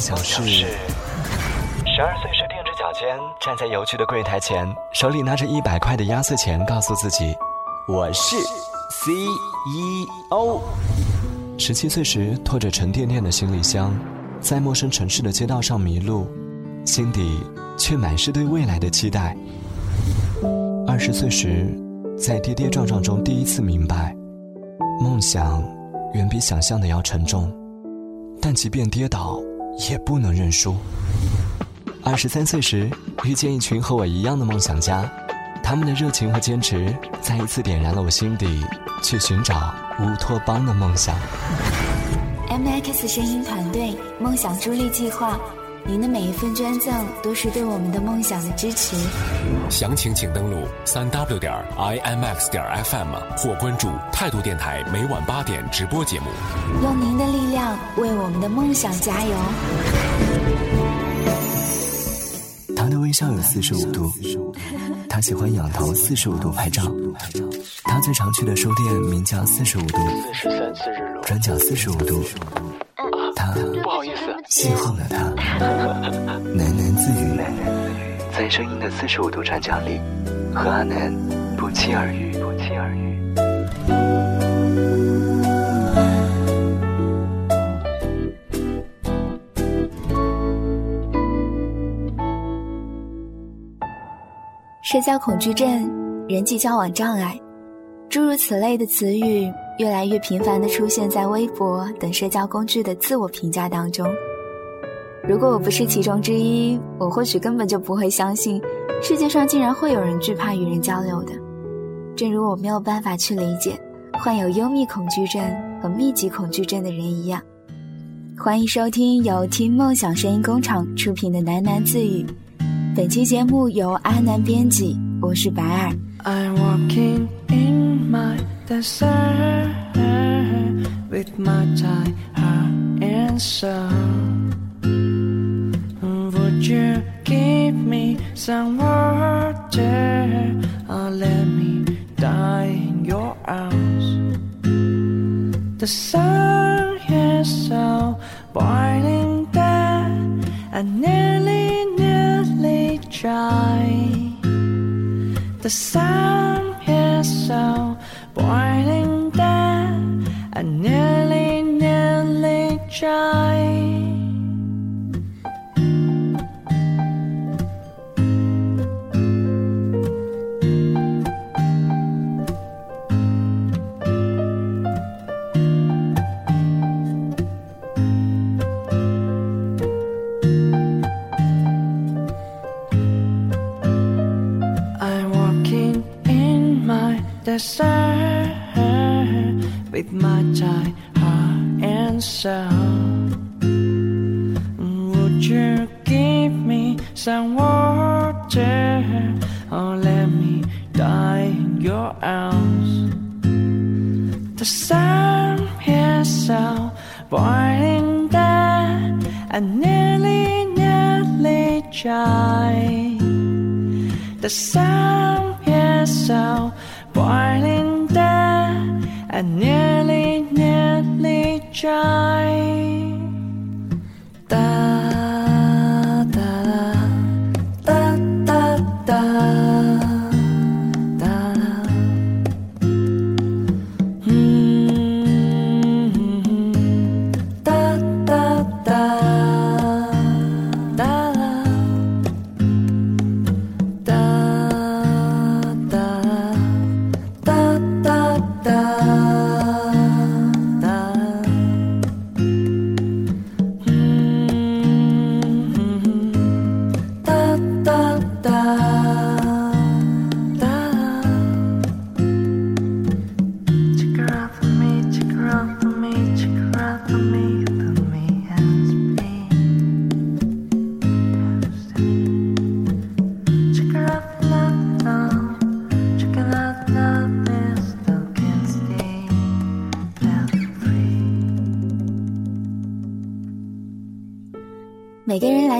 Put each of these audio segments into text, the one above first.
想是：十二岁时踮着脚尖站在邮局的柜台前，手里拿着一百块的压岁钱，告诉自己：“我是 CEO。”十七岁时拖着沉甸甸的行李箱，在陌生城市的街道上迷路，心底却满是对未来的期待。二十岁时，在跌跌撞撞中第一次明白，梦想远比想象的要沉重。但即便跌倒，也不能认输。二十三岁时，遇见一群和我一样的梦想家，他们的热情和坚持，再一次点燃了我心底去寻找乌托邦的梦想。M X 声音团队梦想助力计划。您的每一份捐赠都是对我们的梦想的支持。详情请登录三 w 点 i m x 点 f m 或关注态度电台每晚八点直播节目。用您的力量为我们的梦想加油。他的微笑有四十五度，他喜欢仰头四十五度拍照。他最常去的书店名叫四十五度，转角四十五度。邂逅了他，喃喃自语，在声音的四十五度转角里，和阿南不期而遇，不期而遇。社交恐惧症、人际交往障碍，诸如此类的词语。越来越频繁地出现在微博等社交工具的自我评价当中。如果我不是其中之一，我或许根本就不会相信，世界上竟然会有人惧怕与人交流的。正如我没有办法去理解患有幽密恐惧症和密集恐惧症的人一样。欢迎收听由听梦想声音工厂出品的喃喃自语。本期节目由阿南编辑，我是白尔。desert with my tie heart and soul. Would you give me some water or let me die in your arms? The sun is so boiling that I nearly, nearly dry. The sun is so boiling down and nearly, nearly dry. Some water or let me die in your arms? The sun is so boiling that I nearly, nearly dry. The sun is so boiling down and nearly, nearly dry.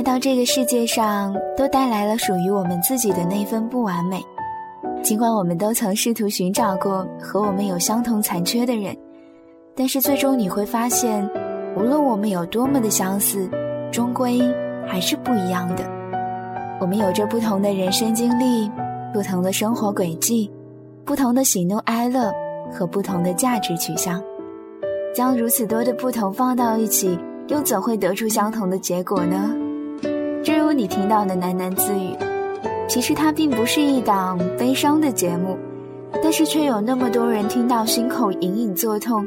来到这个世界上，都带来了属于我们自己的那份不完美。尽管我们都曾试图寻找过和我们有相同残缺的人，但是最终你会发现，无论我们有多么的相似，终归还是不一样的。我们有着不同的人生经历，不同的生活轨迹，不同的喜怒哀乐和不同的价值取向。将如此多的不同放到一起，又怎会得出相同的结果呢？你听到的喃喃自语，其实它并不是一档悲伤的节目，但是却有那么多人听到心口隐隐作痛，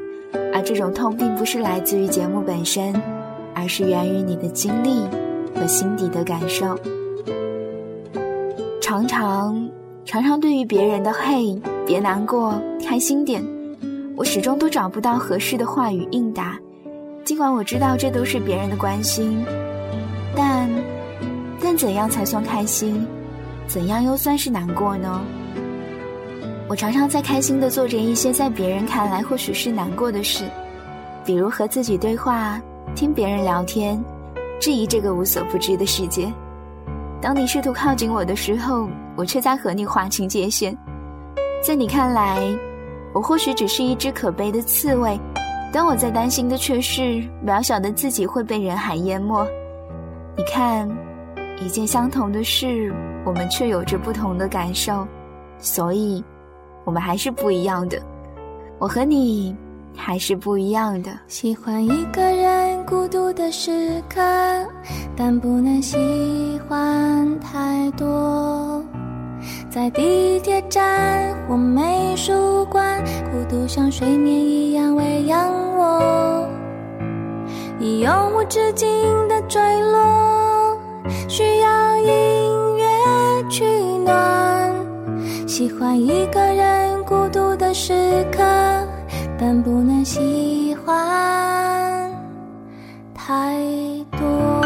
而这种痛并不是来自于节目本身，而是源于你的经历和心底的感受。常常，常常对于别人的“嘿，别难过，开心点”。我始终都找不到合适的话语应答，尽管我知道这都是别人的关心，怎样才算开心？怎样又算是难过呢？我常常在开心的做着一些在别人看来或许是难过的事，比如和自己对话、听别人聊天、质疑这个无所不知的世界。当你试图靠近我的时候，我却在和你划清界限。在你看来，我或许只是一只可悲的刺猬，但我在担心的却是渺小的自己会被人海淹没。你看，一件相同的事，我们却有着不同的感受，所以，我们还是不一样的。我和你还是不一样的。喜欢一个人孤独的时刻，但不能喜欢太多。在地铁站或美术馆，孤独像睡眠一样喂养我，你永无止境的坠落，需要音乐取暖。喜欢一个人孤独的时刻，但不能喜欢太多。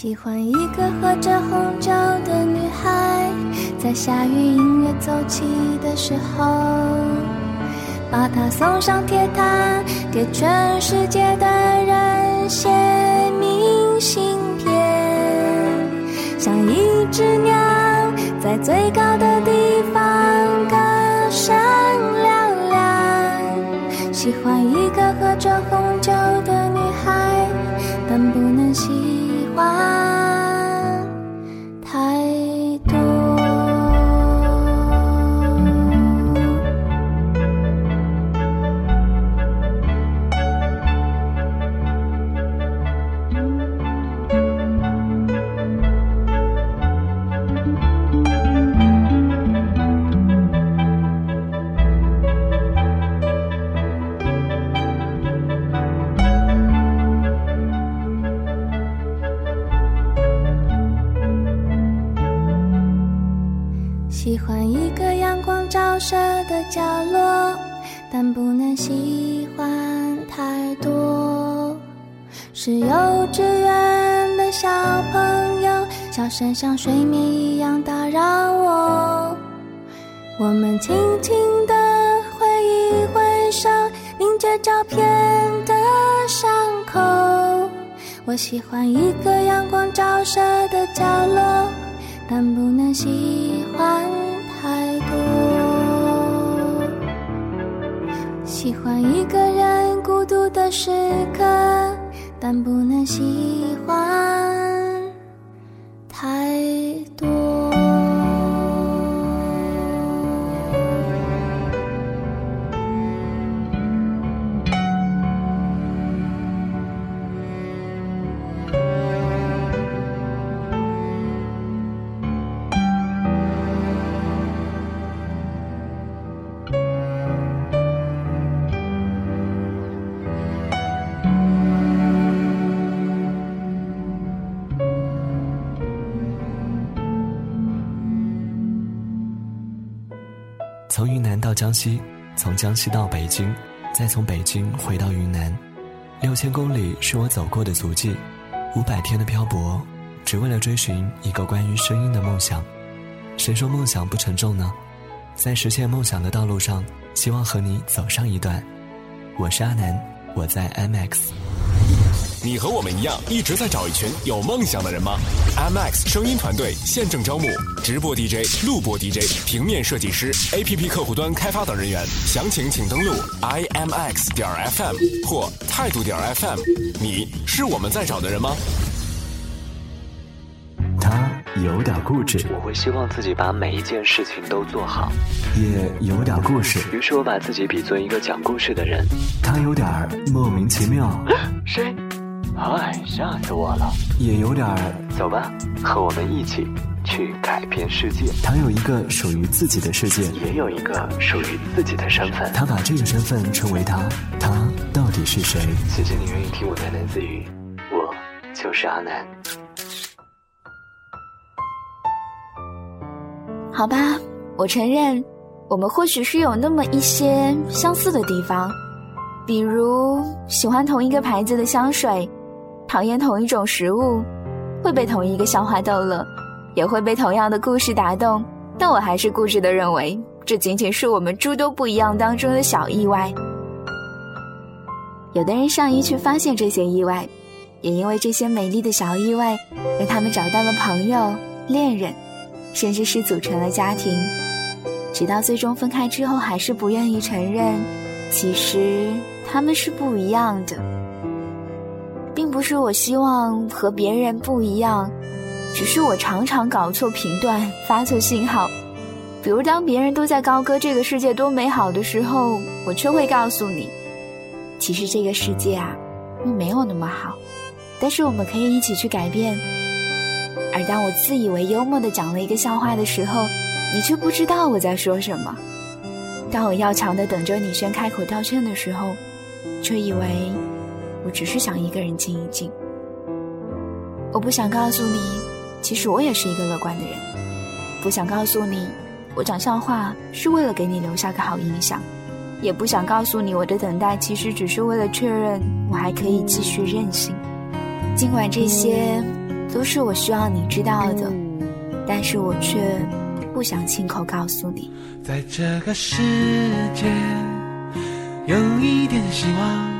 喜欢一个喝着红酒的女孩，在下雨音乐奏起的时候，把她送上铁塔，给全世界的人写明信片，像一只鸟在最高的地方歌声嘹亮。喜欢一个喝着红酒的女孩，但不能喜欢。的角落，但不能喜欢太多。是幼稚园的小朋友，笑声像睡眠一样打扰我。我们轻轻地挥一挥手，凝结照片的伤口。我喜欢一个阳光照射的角落。但不能喜欢喜欢一个人孤独的时刻，但不能喜欢太多。江西，从江西到北京，再从北京回到云南，六千公里是我走过的足迹，五百天的漂泊，只为了追寻一个关于声音的梦想。谁说梦想不沉重呢？在实现梦想的道路上，希望和你走上一段。我是阿南，我在 MX。你和我们一样，一直在找一群有梦想的人吗？MX 声音团队现正招募直播 DJ、录播 DJ、平面设计师、APP 客户端开发等人员，详情请登录 imx 点 FM 或态度点 FM。你是我们在找的人吗？他有点固执，我会希望自己把每一件事情都做好，也有点故事。于是我把自己比作一个讲故事的人。他有点莫名其妙，谁？嗨，吓死我了！也有点儿。走吧，和我们一起去改变世界。他有一个属于自己的世界，也有一个属于自己的身份。他把这个身份称为他。他到底是谁？谢谢你愿意听我喃喃自语，我就是阿南。好吧，我承认，我们或许是有那么一些相似的地方，比如喜欢同一个牌子的香水，讨厌同一种食物，会被同一个笑话逗乐，也会被同样的故事打动。但我还是固执的认为，这仅仅是我们诸多不一样当中的小意外。有的人善于去发现这些意外，也因为这些美丽的小意外，让他们找到了朋友、恋人。甚至是组成了家庭，直到最终分开之后，还是不愿意承认，其实他们是不一样的，不是我希望和别人不一样，只是我常常搞错频段，发错信号。比如当别人都在高歌这个世界多美好的时候，我却会告诉你，其实这个世界啊，并没有那么好，但是我们可以一起去改变。而当我自以为幽默地讲了一个笑话的时候，你却不知道我在说什么；当我要强地等着你先开口道歉的时候，却以为我只是想一个人静一静。我不想告诉你，其实我也是一个乐观的人；不想告诉你，我讲笑话是为了给你留下个好印象；也不想告诉你，我的等待其实只是为了确认我还可以继续任性。尽管这些。都是我需要你知道的，但是我却不想亲口告诉你。在这个世界，有一点希望，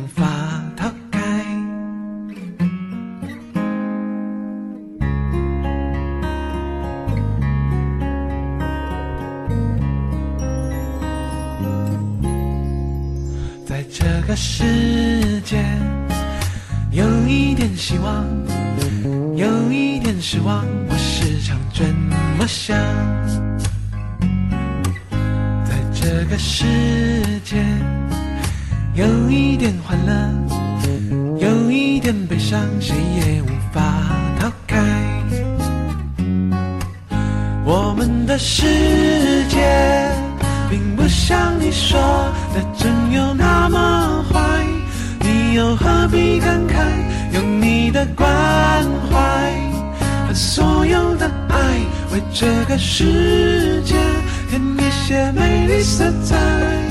点希望，有一点失望，我时常这么想。在这个世界有一点欢乐，有一点悲伤，谁也无法逃开。我们的世界并不像你说的真有那么坏，你。又何必感慨？的关怀和所有的爱，为这个世界添一些美丽色彩。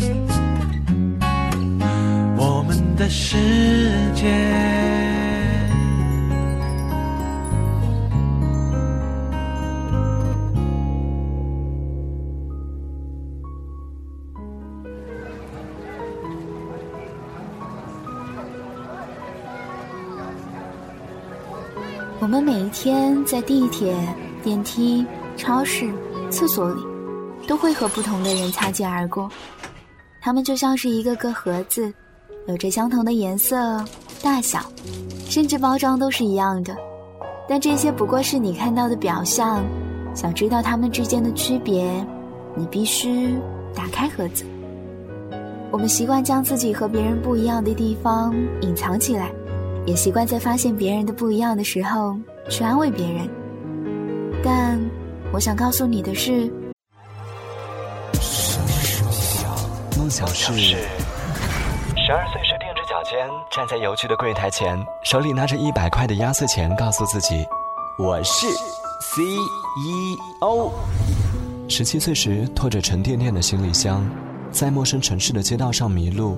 世界。我们每一天在地铁电梯超市厕所里都会和不同的人擦肩而过。他们就像是一个个盒子有着相同的颜色、大小，甚至包装都是一样的。但这些不过是你看到的表象。想知道它们之间的区别，你必须打开盒子。我们习惯将自己和别人不一样的地方隐藏起来，也习惯在发现别人的不一样的时候去安慰别人。但我想告诉你的是，梦想是十二岁时踮着脚尖站在邮局的柜台前，手里拿着一百块的压岁钱，告诉自己：“我是 CEO。”十七岁时拖着沉甸甸的行李箱，在陌生城市的街道上迷路，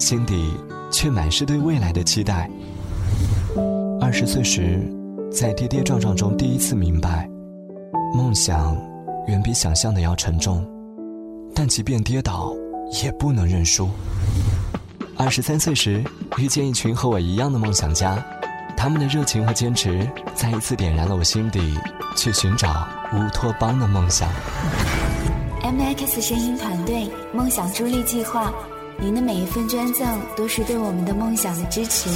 心底却满是对未来的期待。二十岁时，在跌跌撞撞中第一次明白，梦想远比想象的要沉重，但即便跌倒，也不能认输。二十三岁时，遇见一群和我一样的梦想家，他们的热情和坚持再一次点燃了我心底去寻找乌托邦的梦想。MX 声音团队梦想助力计划，您的每一份捐赠都是对我们的梦想的支持。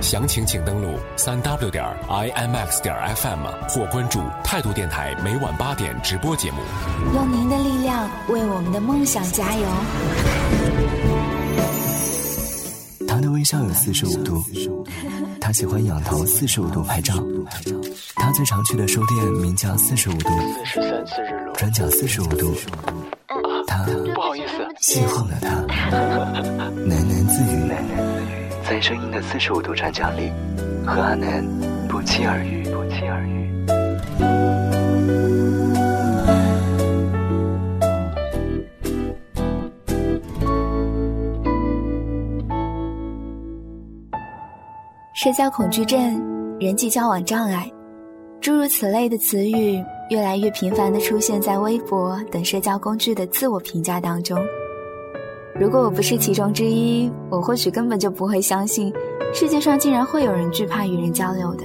详情请登录三 w 点 imax 点 fm 或关注态度电台每晚八点直播节目。用您的力量为我们的梦想加油。微笑有四十五度，他喜欢仰头四十五度拍照。他最常去的书店名叫四十五度，转角四十五度。他不好意思，邂逅了他，喃喃自语。在声音的四十五度转角里，和阿南不期而遇，社交恐惧症、人际交往障碍，诸如此类的词语越来越频繁地出现在微博等社交工具的自我评价当中。如果我不是其中之一，我或许根本就不会相信世界上竟然会有人惧怕与人交流的。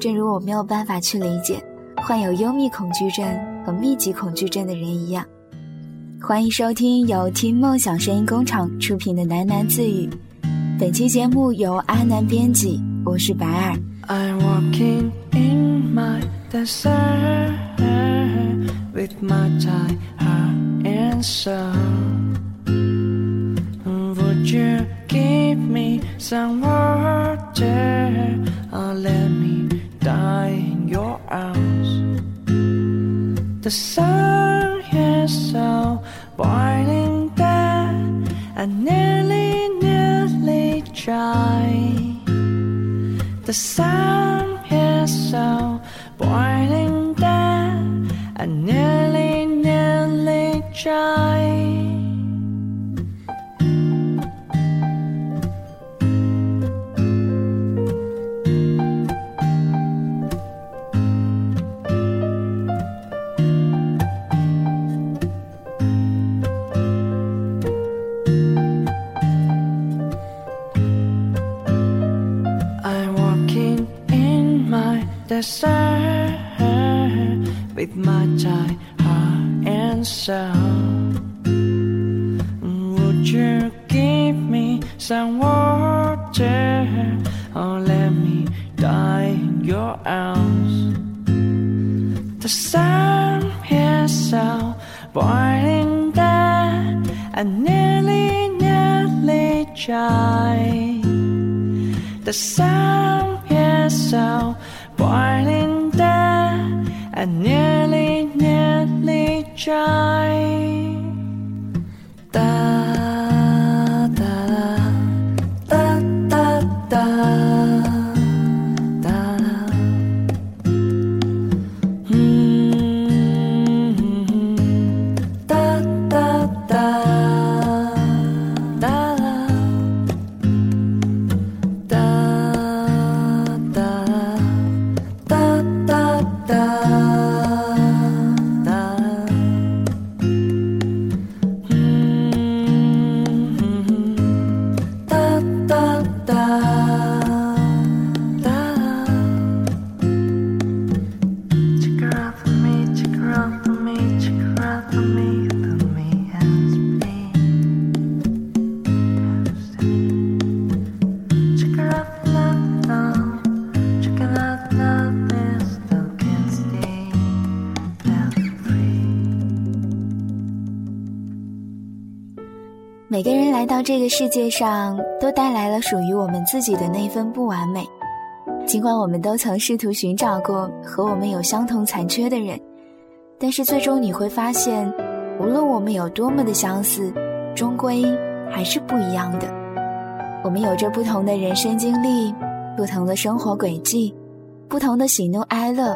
正如我没有办法去理解患有幽闭恐惧症和密集恐惧症的人一样。欢迎收听由听梦想声音工厂出品的喃喃自语。本期节目由阿南编辑，我是白尔。 I'm walking in my desert with my tired heart and soul. Would you give me some water or let me die in your arms? The sun is so boiling that I nearly, the sun is so boiling that I nearly, nearly dry. Desert with my tired heart and soul. Would you give me some water or let me die in your arms? The sun is so boiling that I nearly, nearly dry. The sun is so Born in debt and nearly, nearly dry. 每个人来到这个世界上，都带来了属于我们自己的那份不完美。尽管我们都曾试图寻找过和我们有相同残缺的人，但是最终你会发现，无论我们有多么的相似，终归还是不一样的。我们有着不同的人生经历，不同的生活轨迹，不同的喜怒哀乐。